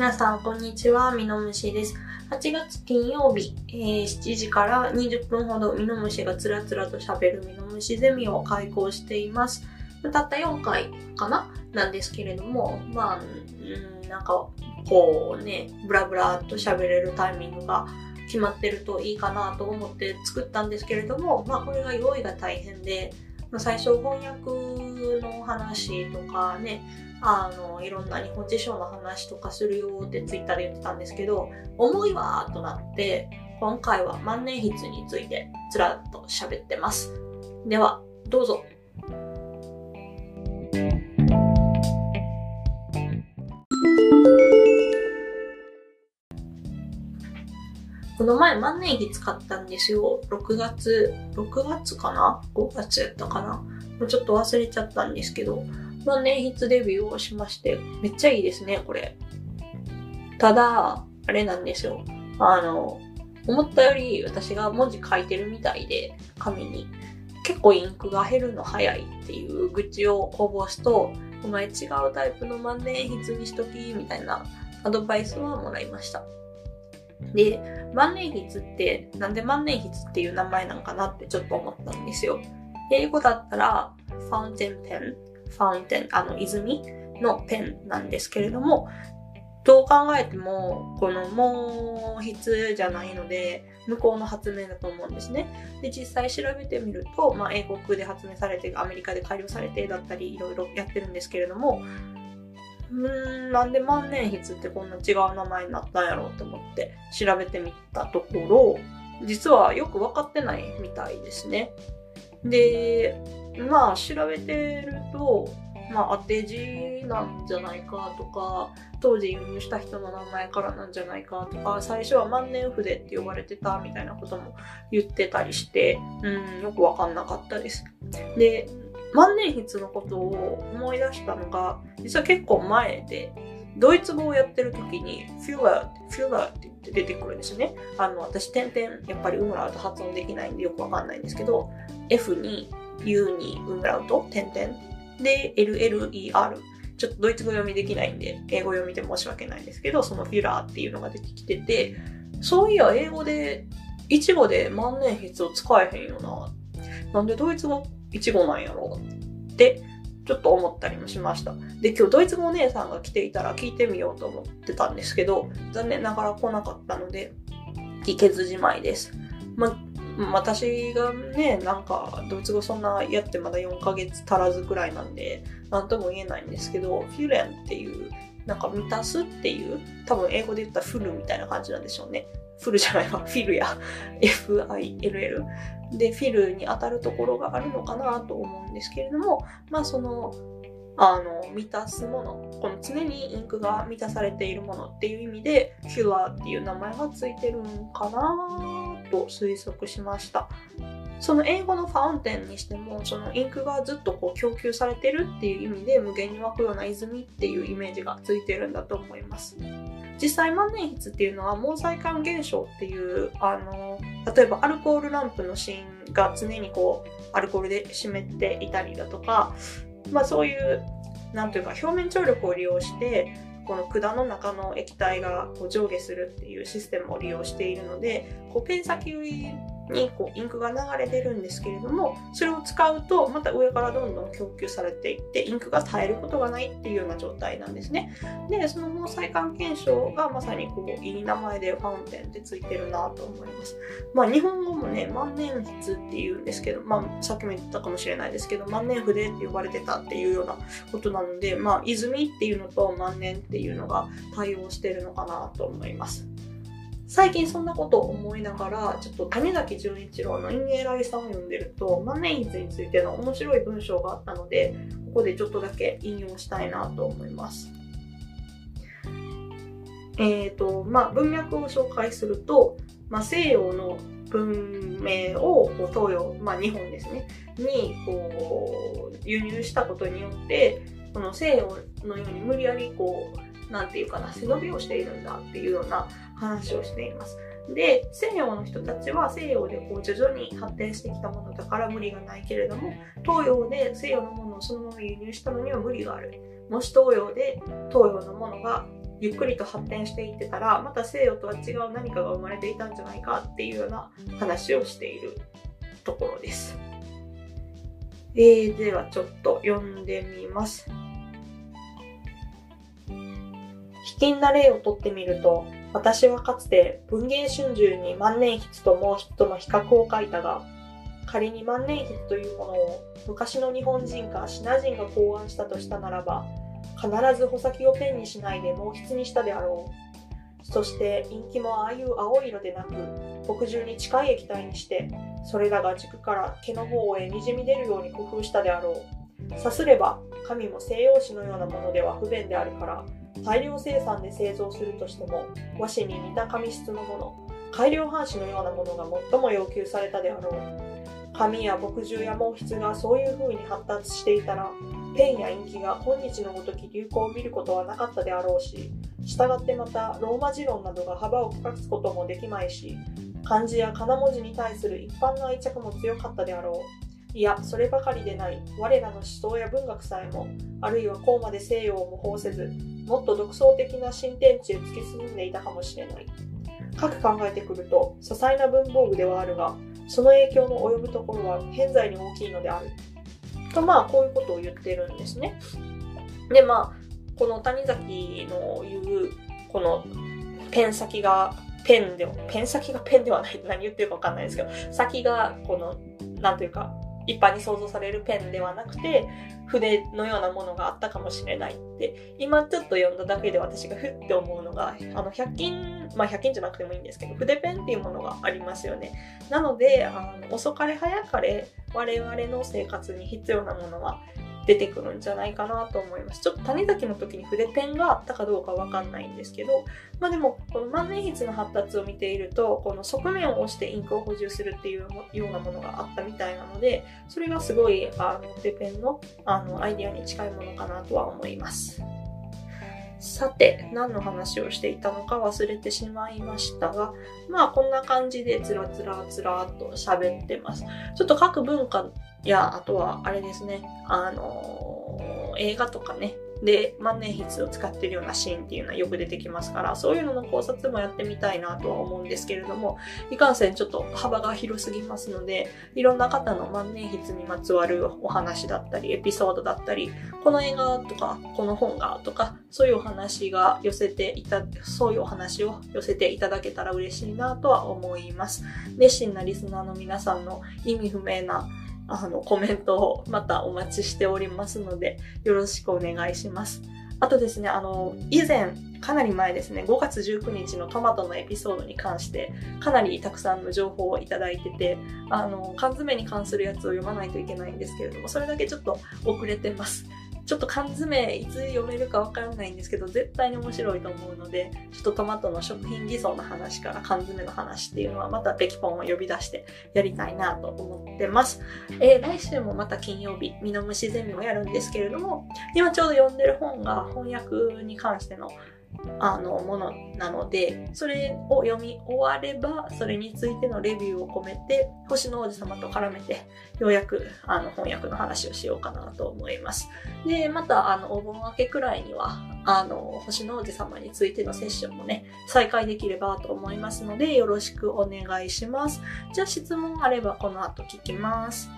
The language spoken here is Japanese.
皆さん、こんにちは。ミノムシです。8月金曜日、えー、7時から20分ほどミノムシがつらつらと喋るミノムシゼミを開講しています。たった4回かな？なんですけれども、まあ、うん、なんか、こうね、ブラブラと喋れるタイミングが決まってるといいかなと思って作ったんですけれども、まあ、これが用意が大変で、まあ、最初翻訳の話とかね、あの、いろんな日本辞書の話とかするよってツイッターで言ってたんですけど、重いわーとなって、今回は万年筆についてつらっと喋ってます。では、どうぞ。この前万年筆買ったんですよ。6月、6月かな ?5 月やったかな？ちょっと忘れちゃったんですけど、万年筆デビューをしまして、めっちゃいいですね、これ。ただ、あれなんですよ。あの、思ったより私が文字書いてるみたいで、紙に。結構インクが減るの早いっていう愚痴をこぼすと、お前違うタイプの万年筆にしとき、みたいなアドバイスはもらいました。で、万年筆ってなんで万年筆っていう名前なんかなってちょっと思ったんですよ。英語だったら、ファウンテンペン、ファウンテン、あの、泉のペンなんですけれども、どう考えても、この毛筆じゃないので、向こうの発明だと思うんですね。で、実際調べてみると、まあ、英国で発明されて、アメリカで改良されてだったり、いろいろやってるんですけれども、うん、なんで万年筆ってこんな違う名前になったんやろうと思って調べてみたところ、実はよく分かってないみたいですね。で、まあ調べてると、まあ当て字なんじゃないかとか、当時輸入した人の名前からなんじゃないかとか、最初は万年筆って呼ばれてたみたいなことも言ってたりして、うん、よくわかんなかったです。で、万年筆のことを思い出したのが、実は結構前で、ドイツ語をやってる時に、フューラー、フューラーって言って出てくるんですよね。あの、私、点々、やっぱりウムラウト発音できないんでよくわかんないんですけど、F に U にウムラウト、点々。で、LLER。ちょっとドイツ語読みできないんで、英語読みで申し訳ないんですけど、そのフュラーっていうのが出てきてて、そういや、英語で、イチゴで万年筆を使えへんよな。なんでドイツ語イチゴなんやろうって、ちょっと思ったりもしました。で、今日ドイツ語お姉さんが来ていたら聞いてみようと思ってたんですけど、残念ながら来なかったので、聞けずじまいです。ま私がね、なんか、ドイツ語そんなやってまだ4ヶ月足らずくらいなんで、なんとも言えないんですけど、フュレンっていう、なんか満たすっていう、多分英語で言ったらフルみたいな感じなんでしょうね。フルじゃないわ、フィルや。FILL でフィルに当たるところがあるのかなと思うんですけれども、まあその、あの、満たすもの、この常にインクが満たされているものっていう意味で、フュラーっていう名前がついてるんかなと推測しました。その英語のファウンテンにしても、そのインクがずっとこう供給されてるっていう意味で、無限に湧くような泉っていうイメージがついてるんだと思います。実際万年筆っていうのは毛細管現象っていうあの例えばアルコールランプの芯が常にこうアルコールで湿っていたりだとか、まあ、そういうなんというか表面張力を利用してこの管の中の液体がこう上下するっていうシステムを利用しているのでこうペン先にこうインクが流れてるんですけれどもそれを使うとまた上からどんどん供給されていってインクが耐えることがないっていうような状態なんですね。でその毛細管現象がまさにこういい名前でファウンテンってついてるなと思います。まあ日本語もね万年筆っていうんですけどまあさっきも言ったかもしれないですけど万年筆って呼ばれてたっていうようなことなのでまあ泉っていうのと万年っていうのが対応してるのかなと思います。最近そんなことを思いながら、ちょっと谷崎潤一郎の陰影来さんを読んでると、万年筆についての面白い文章があったので、ここでちょっとだけ引用したいなと思います。え、ー、と、まあ、文脈を紹介すると、まあ、西洋の文明をこう東洋、まあ、日本ですね、にこう輸入したことによって、この西洋のように無理やりこう、なんていうかな、背伸びをしているんだっていうような話をしています。で西洋の人たちは西洋でこう徐々に発展してきたものだから無理がないけれども東洋で西洋のものをそのまま輸入したのには無理があるもし東洋で東洋のものがゆっくりと発展していってたらまた西洋とは違う何かが生まれていたんじゃないかっていうような話をしているところです。えー、ではちょっと読んでみます。卑近な例をとってみると、私はかつて文芸春秋に万年筆と毛筆との比較を書いたが、仮に万年筆というものを昔の日本人かシナ人が考案したとしたならば、必ず穂先をペンにしないで毛筆にしたであろう。そして陰気もああいう青色でなく、墨汁に近い液体にして、それらが軸から毛の方へにじみ出るように工夫したであろう。さすれば、神も西洋紙のようなものでは不便であるから、大量生産で製造するとしても和紙に似た紙質のもの改良半紙のようなものが最も要求されたであろう。紙や墨汁や毛筆がそういう風に発達していたらペンや印記が今日のごとき流行を見ることはなかったであろうし従ってまたローマ字論などが幅を隠すこともできまいし漢字や仮名文字に対する一般の愛着も強かったであろう。いや、そればかりでない、我らの思想や文学さえも、あるいはこうまで西洋を模倣せず、もっと独創的な新天地へ突き進んでいたかもしれない。かく考えてくると、些細な文房具ではあるが、その影響の及ぶところは偏在に大きいのである。と、まあ、こういうことを言ってるんですね。で、まあ、この谷崎の言う、このペン先がペンでも、ペン先がペンではない。何言ってるかわかんないですけど、先が、この、なんというか、一般に想像されるペンではなくて、筆のようなものがあったかもしれないって、今ちょっと読んだだけで私がふって思うのが、あの、100均、まあ100均じゃなくてもいいんですけど、筆ペンっていうものがありますよね。なので、あの遅かれ早かれ我々の生活に必要なものは出てくるんじゃないかなと思います。ちょっと谷崎の時に筆ペンがあったかどうかわかんないんですけど、まあでも、この万年筆の発達を見ていると、この側面を押してインクを補充するっていうようなものがあったみたいなので、それがすごい、あの、筆ペンのあのアイデアに近いものかなとは思います。さて、何の話をしていたのか忘れてしまいましたが、まあこんな感じでつらつらつらっと喋ってます。ちょっと各文化いや、あとはあれですね、あのー、映画とかね、で、万年筆を使ってるようなシーンっていうのはよく出てきますから、そういうのの考察もやってみたいなとは思うんですけれども、いかんせんちょっと幅が広すぎますので、いろんな方の万年筆にまつわるお話だったり、エピソードだったり、この映画とか、この本がとか、そういうお話が寄せていた、そういうお話を寄せていただけたら嬉しいなとは思います。熱心なリスナーの皆さんの意味不明なあの、コメントをまたお待ちしておりますので、よろしくお願いします。あとですね、あの、以前、かなり前ですね、5月19日のトマトのエピソードに関して、かなりたくさんの情報をいただいてて、あの、缶詰に関するやつを読まないといけないんですけれども、それだけちょっと遅れてます。ちょっと缶詰いつ読めるかわからないんですけど、絶対に面白いと思うので、ちょっとトマトの食品偽装の話から缶詰の話っていうのはまたペキポンを呼び出してやりたいなと思ってます。えー、来週もまた金曜日、ミノムシゼミをやるんですけれども、今ちょうど読んでる本が翻訳に関してのあのものなのでそれを読み終わればそれについてのレビューを込めて星の王子様と絡めてようやくあの翻訳の話をしようかなと思います。でまたあのお盆明けくらいにはあの星の王子様についてのセッションもね再開できればと思いますのでよろしくお願いします。じゃあ質問あればこの後聞きます。